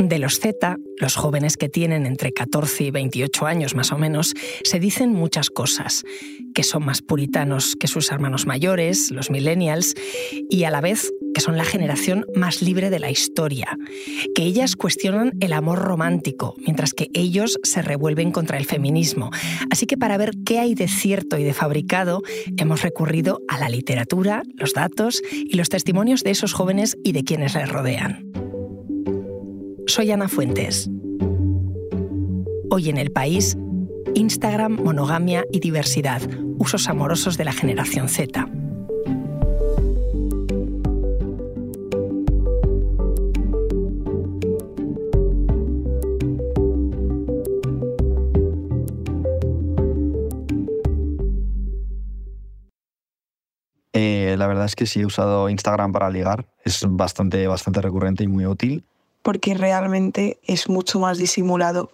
De los Z, los jóvenes que tienen entre 14 y 28 años más o menos, se dicen muchas cosas, que son más puritanos que sus hermanos mayores, los millennials, y a la vez que son la generación más libre de la historia, que ellas cuestionan el amor romántico, mientras que ellos se revuelven contra el feminismo. Así que para ver qué hay de cierto y de fabricado, hemos recurrido a la literatura, los datos y los testimonios de esos jóvenes y de quienes les rodean. Soy Ana Fuentes. Hoy en el país, Instagram, monogamia y diversidad, usos amorosos de la generación Z. Eh, la verdad es que sí he usado Instagram para ligar. Es bastante, bastante recurrente y muy útil porque realmente es mucho más disimulado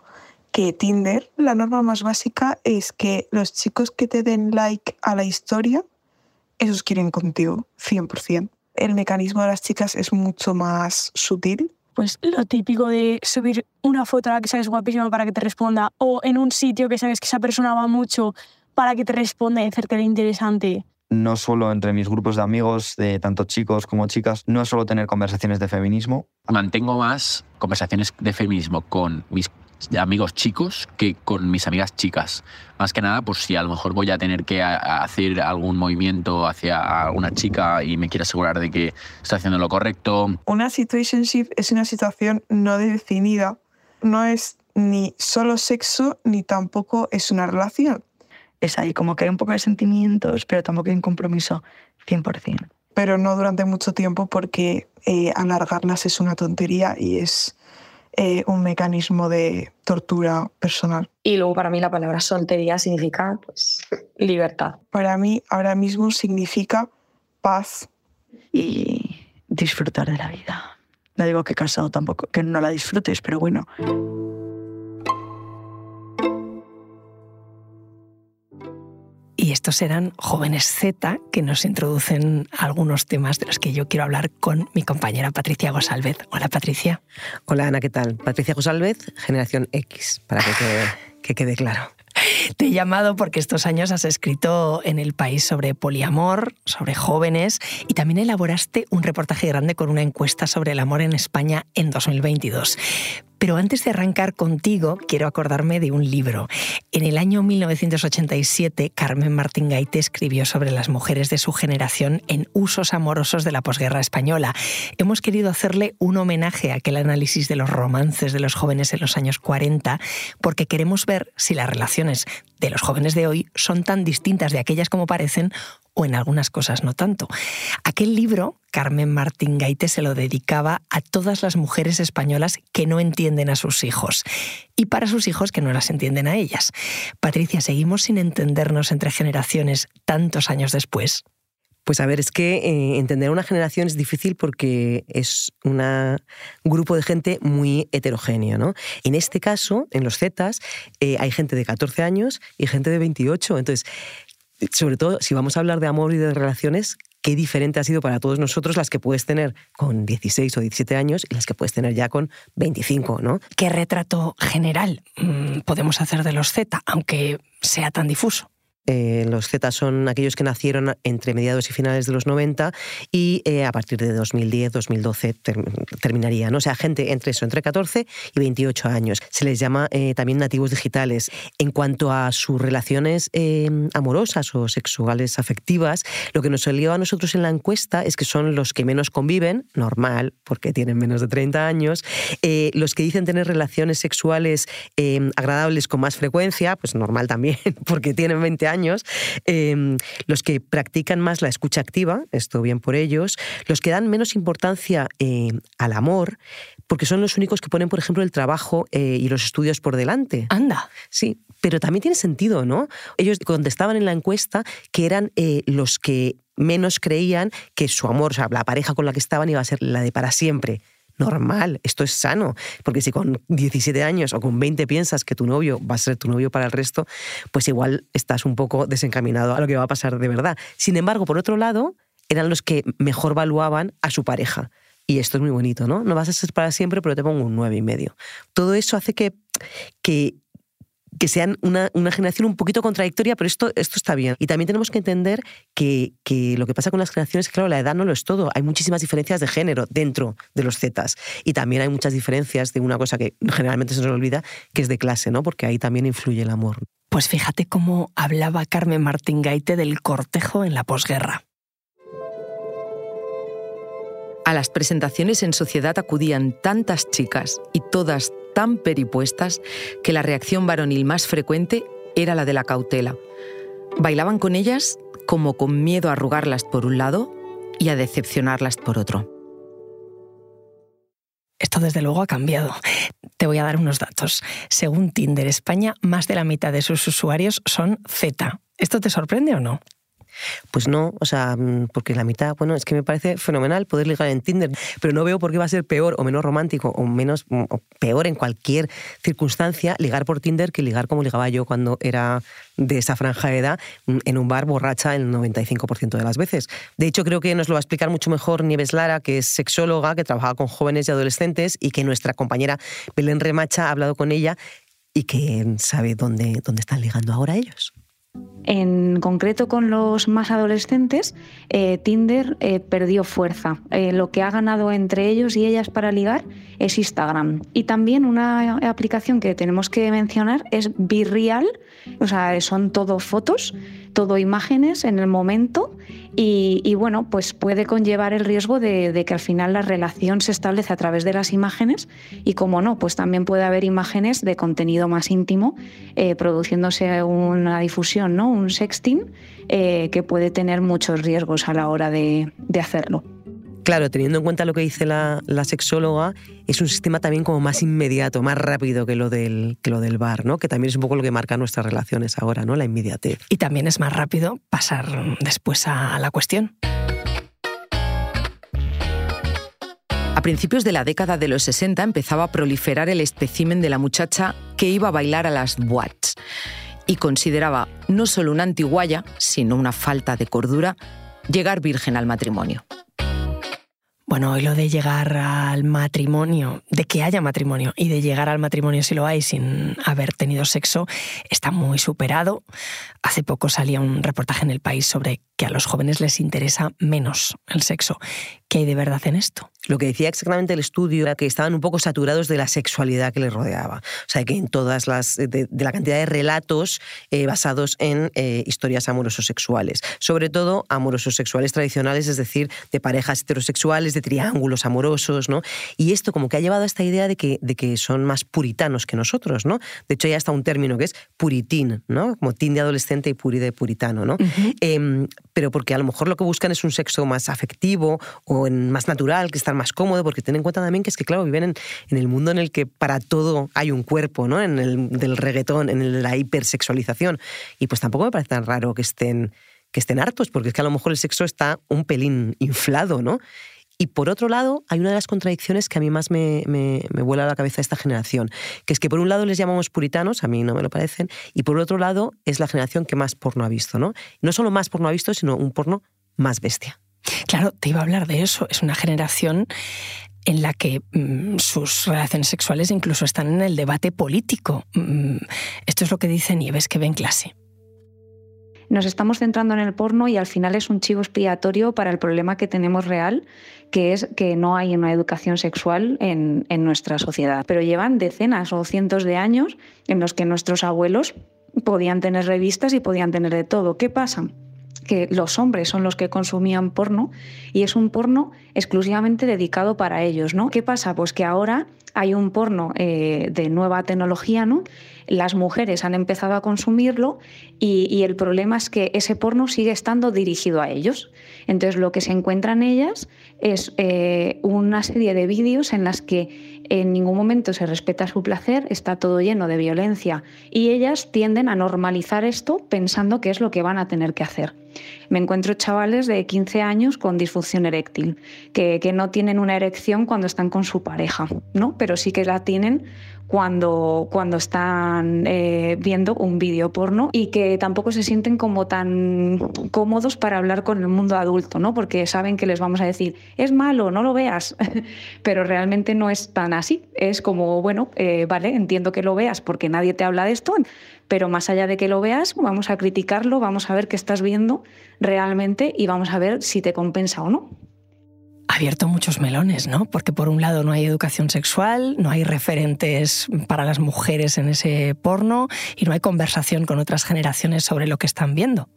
que Tinder. La norma más básica es que los chicos que te den like a la historia, esos quieren contigo, 100%. El mecanismo de las chicas es mucho más sutil. Pues lo típico de subir una foto a la que sabes guapísima para que te responda o en un sitio que sabes que esa persona va mucho para que te responda y hacerte interesante no solo entre mis grupos de amigos, de tanto chicos como chicas, no es solo tener conversaciones de feminismo. Mantengo más conversaciones de feminismo con mis amigos chicos que con mis amigas chicas. Más que nada, pues si a lo mejor voy a tener que hacer algún movimiento hacia una chica y me quiero asegurar de que está haciendo lo correcto. Una situationship es una situación no definida. No es ni solo sexo ni tampoco es una relación es ahí, como que hay un poco de sentimientos, pero tampoco hay un compromiso 100%. Pero no durante mucho tiempo porque eh, alargarlas es una tontería y es eh, un mecanismo de tortura personal. Y luego para mí la palabra soltería significa pues, libertad. Para mí ahora mismo significa paz. Y disfrutar de la vida. No digo que casado tampoco, que no la disfrutes, pero bueno. Y estos eran jóvenes Z que nos introducen algunos temas de los que yo quiero hablar con mi compañera Patricia Gosalvez. Hola Patricia. Hola Ana, ¿qué tal? Patricia Gosalvez, generación X, para que que quede claro. Te he llamado porque estos años has escrito en El País sobre poliamor, sobre jóvenes y también elaboraste un reportaje grande con una encuesta sobre el amor en España en 2022. Pero antes de arrancar contigo, quiero acordarme de un libro. En el año 1987, Carmen Martín Gaite escribió sobre las mujeres de su generación en Usos amorosos de la posguerra española. Hemos querido hacerle un homenaje a aquel análisis de los romances de los jóvenes en los años 40, porque queremos ver si las relaciones de los jóvenes de hoy son tan distintas de aquellas como parecen o en algunas cosas no tanto. Aquel libro, Carmen Martín Gaite se lo dedicaba a todas las mujeres españolas que no entienden a sus hijos y para sus hijos que no las entienden a ellas. Patricia, ¿seguimos sin entendernos entre generaciones tantos años después? Pues a ver, es que eh, entender una generación es difícil porque es un grupo de gente muy heterogéneo. ¿no? En este caso, en los Zetas, eh, hay gente de 14 años y gente de 28. Entonces, sobre todo, si vamos a hablar de amor y de relaciones, qué diferente ha sido para todos nosotros las que puedes tener con 16 o 17 años y las que puedes tener ya con 25, ¿no? ¿Qué retrato general mm, podemos hacer de los Z, aunque sea tan difuso? Eh, los Z son aquellos que nacieron entre mediados y finales de los 90 y eh, a partir de 2010, 2012 terminaría. ¿no? O sea, gente entre eso, entre 14 y 28 años. Se les llama eh, también nativos digitales. En cuanto a sus relaciones amorosas o sexuales afectivas, lo que nos salió a nosotros en la encuesta es que son los que menos conviven, normal, porque tienen menos de 30 años, los que dicen tener relaciones sexuales agradables con más frecuencia, pues normal también, porque tienen 20 años años, em, los que practican más la escucha activa, esto bien por ellos, los que dan menos importancia em, al amor, porque son los únicos que ponen, por ejemplo, el trabajo eh, y los estudios por delante. Anda. Sí, pero también tiene sentido, ¿no? Ellos contestaban en la encuesta que eran eh, los que menos creían que su amor, o sea, la pareja con la que estaban iba a ser la de para siempre normal, esto es sano, porque si con 17 años o con 20 piensas que tu novio va a ser tu novio para el resto, pues igual estás un poco desencaminado a lo que va a pasar de verdad. Sin embargo, por otro lado, eran los que mejor valuaban a su pareja y esto es muy bonito, ¿no? No vas a ser para siempre, pero te pongo un nueve y medio. Todo eso hace que, que que sean una, generación un poquito contradictoria, pero esto, esto está bien. Y también tenemos que entender que, lo que pasa con las generaciones es que, claro, la edad no lo es todo. Hay muchísimas diferencias de género dentro de los Zetas. Y también hay muchas diferencias de una cosa que generalmente se nos olvida, que es de clase, ¿no? Porque ahí también influye el amor. Pues fíjate cómo hablaba Carmen Martín Gaite del cortejo en la posguerra. A las presentaciones en sociedad acudían tantas chicas y todas tan peripuestas que la reacción varonil más frecuente era la de la cautela. Bailaban con ellas como con miedo a arrugarlas por un lado y a decepcionarlas por otro. Esto desde luego ha cambiado. Te voy a dar unos datos. Según Tinder España, más de la mitad de sus usuarios son Z. ¿Esto te sorprende o no? Pues no, o sea, mm, porque la mitad, bueno, es que me parece fenomenal poder ligar en Tinder, pero no veo por qué va a ser peor o menos romántico o menos mm, peor en cualquier circunstancia ligar por Tinder que ligar como ligaba yo cuando era de esa franja de edad mm, en un bar borracha el 95% de las veces. De hecho, creo que nos lo va a explicar mucho mejor Nieves Lara, que es sexóloga, que trabaja con jóvenes y adolescentes y que nuestra compañera Belén Remacha ha hablado con ella y que sabe dónde, dónde están ligando ahora ellos. En concreto con los más adolescentes, eh, Tinder eh, perdió fuerza. Eh, lo que ha ganado entre ellos y ellas para ligar es Instagram. Y también una aplicación que tenemos que mencionar es Virreal, o sea, son todo fotos, todo imágenes en el momento y, bueno, pues puede conllevar el riesgo de, que al final la relación se establece a través de las imágenes y como no, pues también puede haber imágenes de contenido más íntimo eh, produciéndose una difusión, ¿no? un sexting eh, que puede tener muchos riesgos a la hora de hacerlo. Claro, teniendo en cuenta lo que dice la, sexóloga, es un sistema también como más inmediato, más rápido que lo, del, que lo del bar, ¿no? Que también es un poco lo que marca nuestras relaciones ahora, ¿no? La inmediatez. Y también es más rápido pasar después a la cuestión. A principios de la década de los 60 empezaba a proliferar el espécimen de la muchacha que iba a bailar a las boîtes y consideraba no solo una antiguaya, sino una falta de cordura llegar virgen al matrimonio. Bueno, y lo de llegar al matrimonio, de que haya matrimonio y de llegar al matrimonio si lo hay sin haber tenido sexo, está muy superado. Hace poco salía un reportaje en el país sobre que a los jóvenes les interesa menos el sexo. ¿Qué hay de verdad en esto? Lo que decía exactamente el estudio era que estaban un poco saturados de la sexualidad que les rodeaba. O sea, que en todas las. de, la cantidad de relatos eh, basados en eh, historias amorosos sexuales. Sobre todo amorosos sexuales tradicionales, es decir, de parejas heterosexuales, de triángulos amorosos, ¿no? Y esto como que ha llevado a esta idea de que, de que son más puritanos que nosotros, ¿no? De hecho, hay hasta un término que es puritín, ¿no? Como teen de adolescente y puri de puritano, ¿no? pero porque a lo mejor lo que buscan es un sexo más afectivo o más natural, que estar más cómodo, porque ten en cuenta también que es que, claro, viven en, el mundo en el que para todo hay un cuerpo, ¿no? En el del reggaetón, en la hipersexualización. Y pues tampoco me parece tan raro que estén, que estén hartos, porque es que a lo mejor el sexo está un pelín inflado, ¿no? Y por otro lado, hay una de las contradicciones que a mí más me, me, me, vuela a la cabeza esta generación, que es que por un lado les llamamos puritanos, a mí no me lo parecen, y por otro lado es la generación que más porno ha visto, ¿no? No solo más porno ha visto, sino un porno más bestia. Claro, te iba a hablar de eso. Es una generación en la que mm, sus relaciones sexuales incluso están en el debate político. Mm, esto es lo que dice Nieves que ve en clase nos estamos centrando en el porno y al final es un chivo expiatorio para el problema que tenemos real, que es que no hay una educación sexual en, en nuestra sociedad. Pero llevan decenas o cientos de años en los que nuestros abuelos podían tener revistas y podían tener de todo. ¿Qué pasa? Que los hombres son los que consumían porno y es un porno exclusivamente dedicado para ellos, ¿no? ¿Qué pasa? Pues que ahora hay un porno eh, de nueva tecnología, ¿no? Las mujeres han empezado a consumirlo y, el problema es que ese porno sigue estando dirigido a ellos. Entonces lo que se encuentran ellas es eh, una serie de vídeos en las que en ningún momento se respeta su placer, está todo lleno de violencia y ellas tienden a normalizar esto pensando que es lo que van a tener que hacer. Me encuentro chavales de 15 años con disfunción eréctil, que, que no tienen una erección cuando están con su pareja, ¿no? pero sí que la tienen cuando, cuando están eh, viendo un vídeo porno y que tampoco se sienten como tan cómodos para hablar con el mundo adulto, ¿no? Porque saben que les vamos a decir, es malo, no lo veas, pero realmente no es tan así. Es como, bueno, eh, vale, entiendo que lo veas porque nadie te habla de esto, pero más allá de que lo veas, vamos a criticarlo, vamos a ver qué estás viendo realmente y vamos a ver si te compensa o no abierto muchos melones, ¿no? Porque por un lado no hay educación sexual, no hay referentes para las mujeres en ese porno y no hay conversación con otras generaciones sobre lo que están viendo.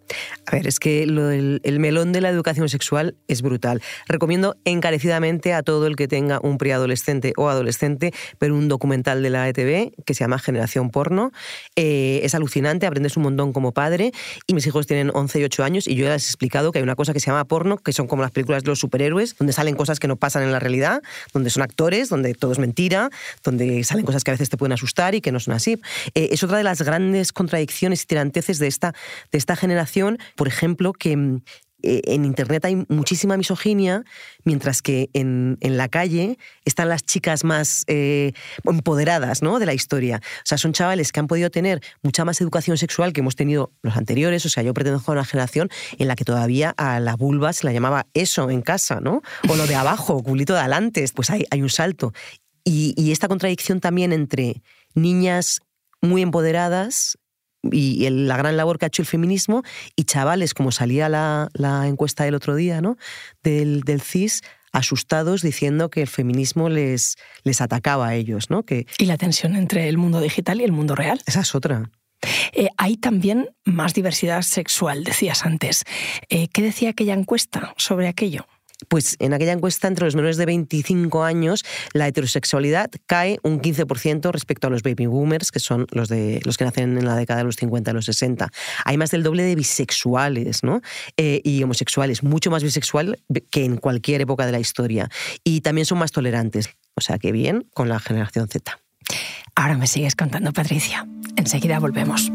A ver, es que el, melón de la educación sexual es brutal. Recomiendo encarecidamente a todo el que tenga un preadolescente o adolescente ver un documental de la ETV que se llama Generación Porno. Eh, es alucinante, aprendes un montón como padre y mis hijos tienen 11 y 8 años y yo ya les he explicado que hay una cosa que se llama porno, que son como las películas de los superhéroes, donde salen cosas que no pasan en la realidad, donde son actores, donde todo es mentira, donde salen cosas que a veces te pueden asustar y que no son así. Eh, es otra de las grandes contradicciones y tiranteces de esta, de esta generación, por ejemplo, que eh, en Internet hay muchísima misoginia, mientras que en, la calle están las chicas más eh, empoderadas ¿no? de la historia. O sea, son chavales que han podido tener mucha más educación sexual que hemos tenido los anteriores. O sea, yo pretendo a una generación en la que todavía a la vulva se la llamaba eso en casa, ¿no? O lo de abajo, culito de adelante. Pues hay, hay un salto. y esta contradicción también entre niñas muy empoderadas y la gran labor que ha hecho el feminismo y chavales, como salía la, encuesta del otro día, ¿no? Del, del, CIS, asustados diciendo que el feminismo les, les atacaba a ellos, ¿no? Que, y la tensión entre el mundo digital y el mundo real. Esa es otra. Eh, hay también más diversidad sexual, decías antes. Eh, ¿Qué decía aquella encuesta sobre aquello? Pues en aquella encuesta entre los menores de 25 años la heterosexualidad cae un 15% respecto a los baby boomers, que son los, de, los que nacen en la década de los 50 y los 60. Hay más del doble de bisexuales ¿no? Eh, y homosexuales, mucho más bisexual que en cualquier época de la historia. Y también son más tolerantes. O sea que bien con la generación Z. Ahora me sigues contando, Patricia. Enseguida volvemos.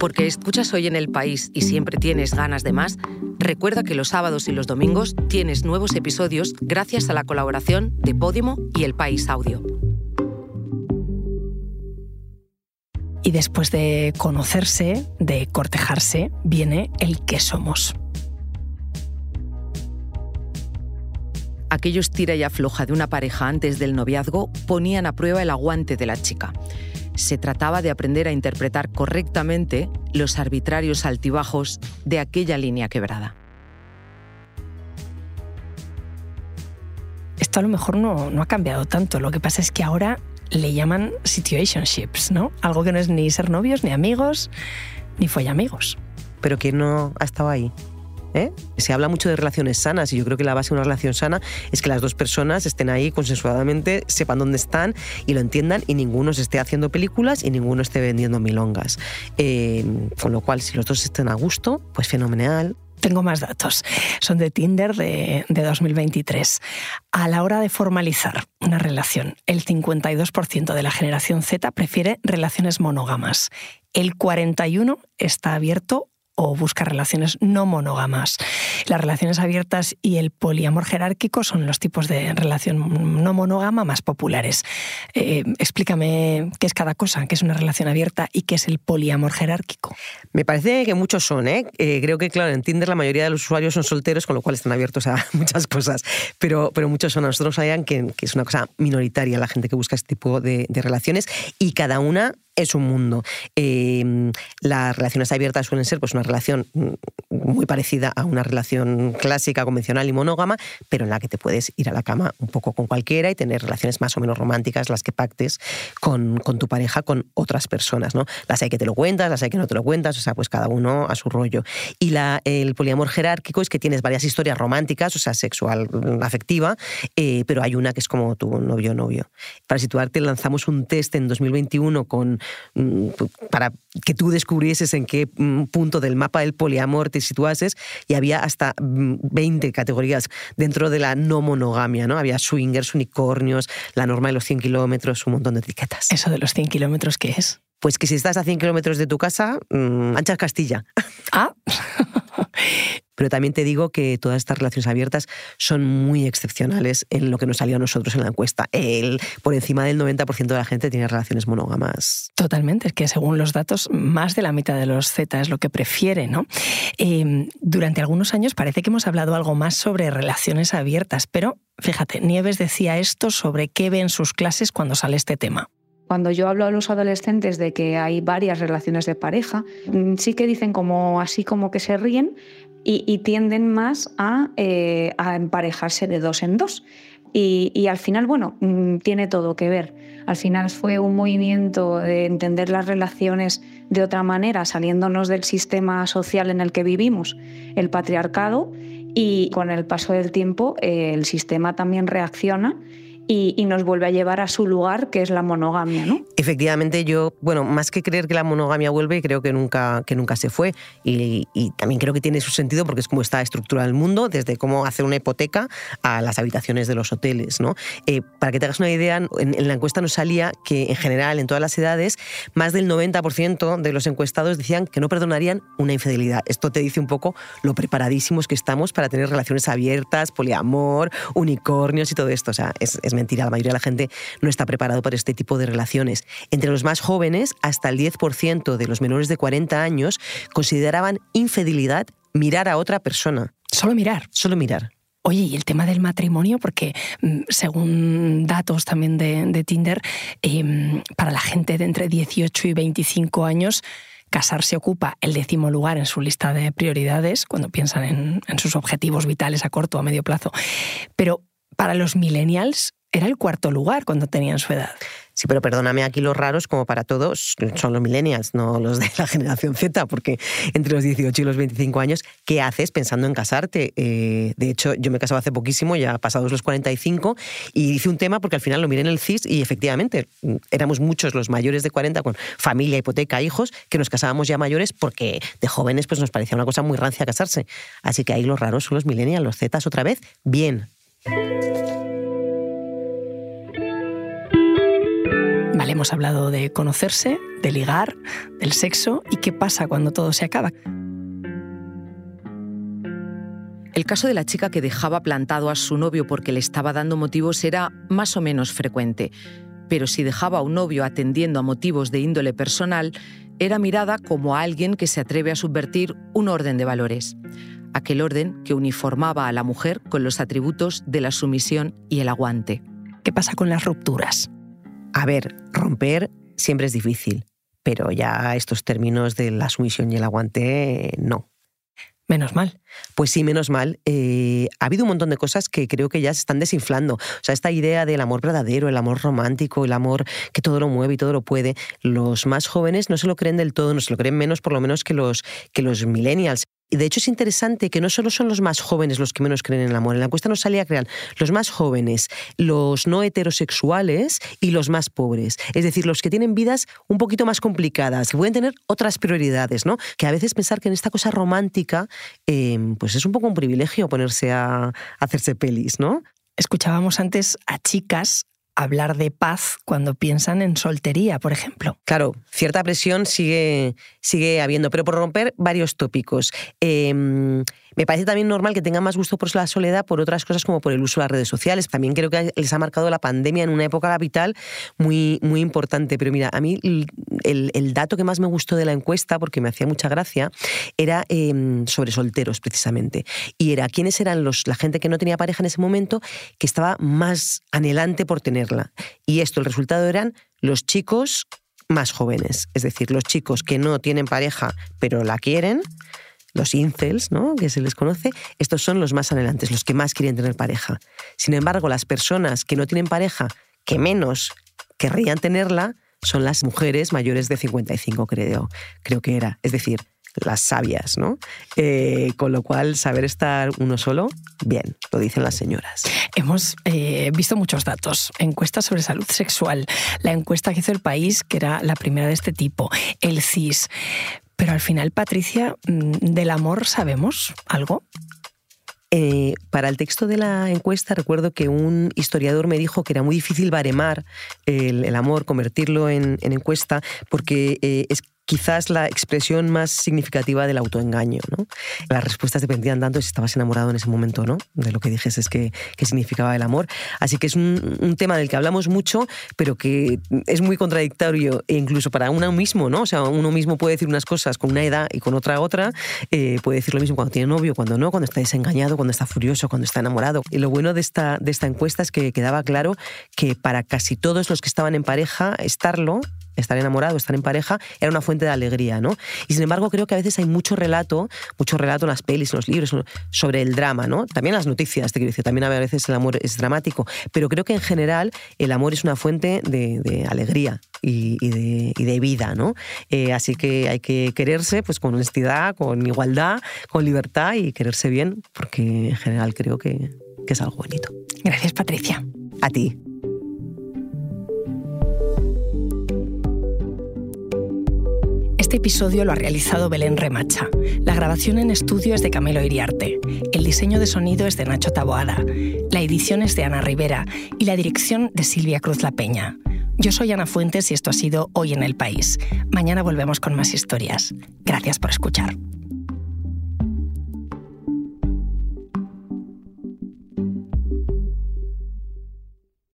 Porque escuchas hoy en el país y siempre tienes ganas de más, recuerda que los sábados y los domingos tienes nuevos episodios gracias a la colaboración de Podimo y El País Audio. Y después de conocerse, de cortejarse, viene el que somos. Aquellos tira y afloja de una pareja antes del noviazgo ponían a prueba el aguante de la chica se trataba de aprender a interpretar correctamente los arbitrarios altibajos de aquella línea quebrada. Esto a lo mejor no, no ha cambiado tanto, lo que pasa es que ahora le llaman situationships, ¿no? Algo que no es ni ser novios, ni amigos, ni fue amigos. Pero que no ha estado ahí. ¿Eh? Se habla mucho de relaciones sanas y yo creo que la base de una relación sana es que las dos personas estén ahí consensuadamente, sepan dónde están y lo entiendan y ninguno se esté haciendo películas y ninguno esté vendiendo milongas. Eh, con lo cual, si los dos estén a gusto, pues fenomenal. Tengo más datos. Son de Tinder de, de, 2023. A la hora de formalizar una relación, el 52% de la generación Z prefiere relaciones monógamas. El 41% está abierto o busca relaciones no monógamas. Las relaciones abiertas y el poliamor jerárquico son los tipos de relación no monógama más populares. Eh, explícame qué es cada cosa, qué es una relación abierta y qué es el poliamor jerárquico. Me parece que muchos son, ¿eh? ¿eh? creo que, claro, en Tinder la mayoría de los usuarios son solteros, con lo cual están abiertos a muchas cosas, pero, pero muchos son. Nosotros sabían que, que es una cosa minoritaria la gente que busca este tipo de, de relaciones y cada una es un mundo. Em, las relaciones abiertas suelen ser pues, una relación muy parecida a una relación clásica, convencional y monógama, pero en la que te puedes ir a la cama un poco con cualquiera y tener relaciones más o menos románticas, las que pactes con, con tu pareja, con otras personas. ¿no? Las hay que te lo cuentas, las hay que no te lo cuentas, o sea, pues cada uno a su rollo. Y la, el poliamor jerárquico es que tienes varias historias románticas, o sea, sexual, mm, afectiva, eh, pero hay una que es como tu novio-novio. Para situarte, lanzamos un test en 2021 con para que tú descubrieses en qué mm, punto del mapa del poliamor te situases y había hasta 20 mm, categorías dentro de la no monogamia, ¿no? Había swingers, unicornios, la norma de los 100 kilómetros, un montón de etiquetas. ¿Eso de los 100 kilómetros qué es? Pues que si estás a 100 kilómetros de tu casa, anchas Castilla. Ah. Pero también te digo que todas estas relaciones abiertas son muy excepcionales en lo que nos salió a nosotros en la encuesta. El, por encima del 90% de la gente tiene relaciones monógamas. Totalmente, es que según los datos, más de la mitad de los Z es lo que prefiere. ¿no? Eh, durante algunos años parece que hemos hablado algo más sobre relaciones abiertas, pero fíjate, Nieves decía esto sobre qué ve en sus clases cuando sale este tema. Cuando yo hablo a los adolescentes de que hay varias relaciones de pareja, mm, sí que dicen como así como que se ríen y, tienden más a, eh, a, emparejarse de dos en dos. Y, y, al final, bueno, mm, tiene todo que ver. Al final fue un movimiento de entender las relaciones de otra manera, saliéndonos del sistema social en el que vivimos, el patriarcado, y con el paso del tiempo eh, el sistema también reacciona y, y, nos vuelve a llevar a su lugar, que es la monogamia, ¿no? Efectivamente, yo, bueno, más que creer que la monogamia vuelve, creo que nunca, que nunca se fue. Y, y también creo que tiene su sentido porque es como está estructurado el mundo, desde cómo hacer una hipoteca a las habitaciones de los hoteles, ¿no? Eh, para que te hagas una idea, en, en, la encuesta nos salía que, en general, en todas las edades, más del 90% de los encuestados decían que no perdonarían una infidelidad. Esto te dice un poco lo preparadísimos que estamos para tener relaciones abiertas, poliamor, unicornios y todo esto. O sea, es, es mentira, la mayoría de la gente no está preparado para este tipo de relaciones. Entre los más jóvenes, hasta el 10% de los menores de 40 años consideraban infidelidad mirar a otra persona. Solo mirar. Solo mirar. Oye, y el tema del matrimonio, porque mm, según datos también de, de Tinder, eh, para la gente de entre 18 y 25 años, casarse ocupa el décimo lugar en su lista de prioridades cuando piensan en, en sus objetivos vitales a corto o a medio plazo. Pero para los millennials era el cuarto lugar cuando tenían su edad. Sí, pero perdóname, aquí los raros, como para todos, son los millennials, no los de la generación Z, porque entre los 18 y los 25 años, ¿qué haces pensando en casarte? Eh, de hecho, yo me casaba hace poquísimo, ya pasados los 45, y hice un tema porque al final lo miré en el CIS y efectivamente éramos muchos los mayores de 40 con familia, hipoteca, hijos, que nos casábamos ya mayores porque de jóvenes pues nos parecía una cosa muy rancia casarse. Así que ahí los raros son los millennials, los Zetas otra vez, bien. Vale, hemos hablado de conocerse, de ligar, del sexo y qué pasa cuando todo se acaba. El caso de la chica que dejaba plantado a su novio porque le estaba dando motivos era más o menos frecuente, pero si dejaba a un novio atendiendo a motivos de índole personal, era mirada como a alguien que se atreve a subvertir un orden de valores, aquel orden que uniformaba a la mujer con los atributos de la sumisión y el aguante. ¿Qué pasa con las rupturas? A ver, romper siempre es difícil, pero ya estos términos de la sumisión y el aguante, no. Menos mal. Pues sí, menos mal. Eh, ha habido un montón de cosas que creo que ya se están desinflando. O sea, esta idea del amor verdadero, el amor romántico, el amor que todo lo mueve y todo lo puede, los más jóvenes no se lo creen del todo, no se lo creen menos por lo menos que los, que los millennials. Y de hecho es interesante que no solo son los más jóvenes los que menos creen en el amor. En la encuesta nos salía eran los más jóvenes, los no heterosexuales y los más pobres. Es decir, los que tienen vidas un poquito más complicadas, que pueden tener otras prioridades, ¿no? Que a veces pensar que en esta cosa romántica, eh, pues es un poco un privilegio ponerse a, a hacerse pelis, ¿no? Escuchábamos antes a chicas hablar de paz cuando piensan en soltería, por ejemplo. Claro, cierta presión sigue, sigue habiendo, pero por romper varios tópicos. Eh, me parece también normal que tengan más gusto por la soledad por otras cosas como por el uso de las redes sociales. También creo que les ha marcado la pandemia en una época capital muy, muy importante. Pero mira, a mí el, dato que más me gustó de la encuesta, porque me hacía mucha gracia, era eh, sobre solteros precisamente. Y era quiénes eran los, la gente que no tenía pareja en ese momento que estaba más anhelante por Y esto, el resultado eran los chicos más jóvenes, es decir, los chicos que no tienen pareja pero la quieren, los incels, ¿no? que se les conoce, estos son los más anhelantes, los que más quieren tener pareja. Sin embargo, las personas que no tienen pareja, que menos querrían tenerla, son las mujeres mayores de 55, creo, creo que era. Es decir, las sabias, ¿no? Eh, con lo cual, saber estar uno solo, bien, lo dicen las señoras. Hemos eh, visto muchos datos. Encuestas sobre salud sexual, la encuesta que hizo el país, que era la primera de este tipo, el CIS. Pero al final, Patricia, ¿del amor sabemos algo? Eh, para el texto de la encuesta recuerdo que un historiador me dijo que era muy difícil baremar el, amor, convertirlo en, encuesta, porque eh, es quizás la expresión más significativa del autoengaño. ¿no? Las respuestas dependían tanto de si estabas enamorado en ese momento, ¿no? De lo que dijes que, que significaba el amor. Así que es un, tema del que hablamos mucho, pero que es muy contradictorio, e incluso para uno mismo, ¿no? O sea, uno mismo puede decir unas cosas con una edad y con otra otra. Eh, puede decir lo mismo cuando tiene novio, cuando no, cuando está desengañado, cuando está furioso, cuando está enamorado. Y lo bueno de esta, de esta encuesta es que quedaba claro que para casi todos los que estaban en pareja, estarlo estar enamorado, estar en pareja, era una fuente de alegría, ¿no? Y sin embargo, creo que a veces hay mucho relato, mucho relato en las pelis, en los libros, sobre el drama, ¿no? También las noticias, te quiero decir, también a veces el amor es dramático, pero creo que en general el amor es una fuente de, alegría y, de, vida, ¿no? Eh, así que hay que quererse pues con honestidad, con igualdad, con libertad y quererse bien, porque en general creo que, que es algo bonito. Gracias, Patricia. A ti. Este episodio lo ha realizado Belén Remacha. La grabación en estudio es de Camilo Iriarte. El diseño de sonido es de Nacho Taboada. La edición es de Ana Rivera y la dirección de Silvia Cruz La Peña. Yo soy Ana Fuentes y esto ha sido Hoy en el País. Mañana volvemos con más historias. Gracias por escuchar.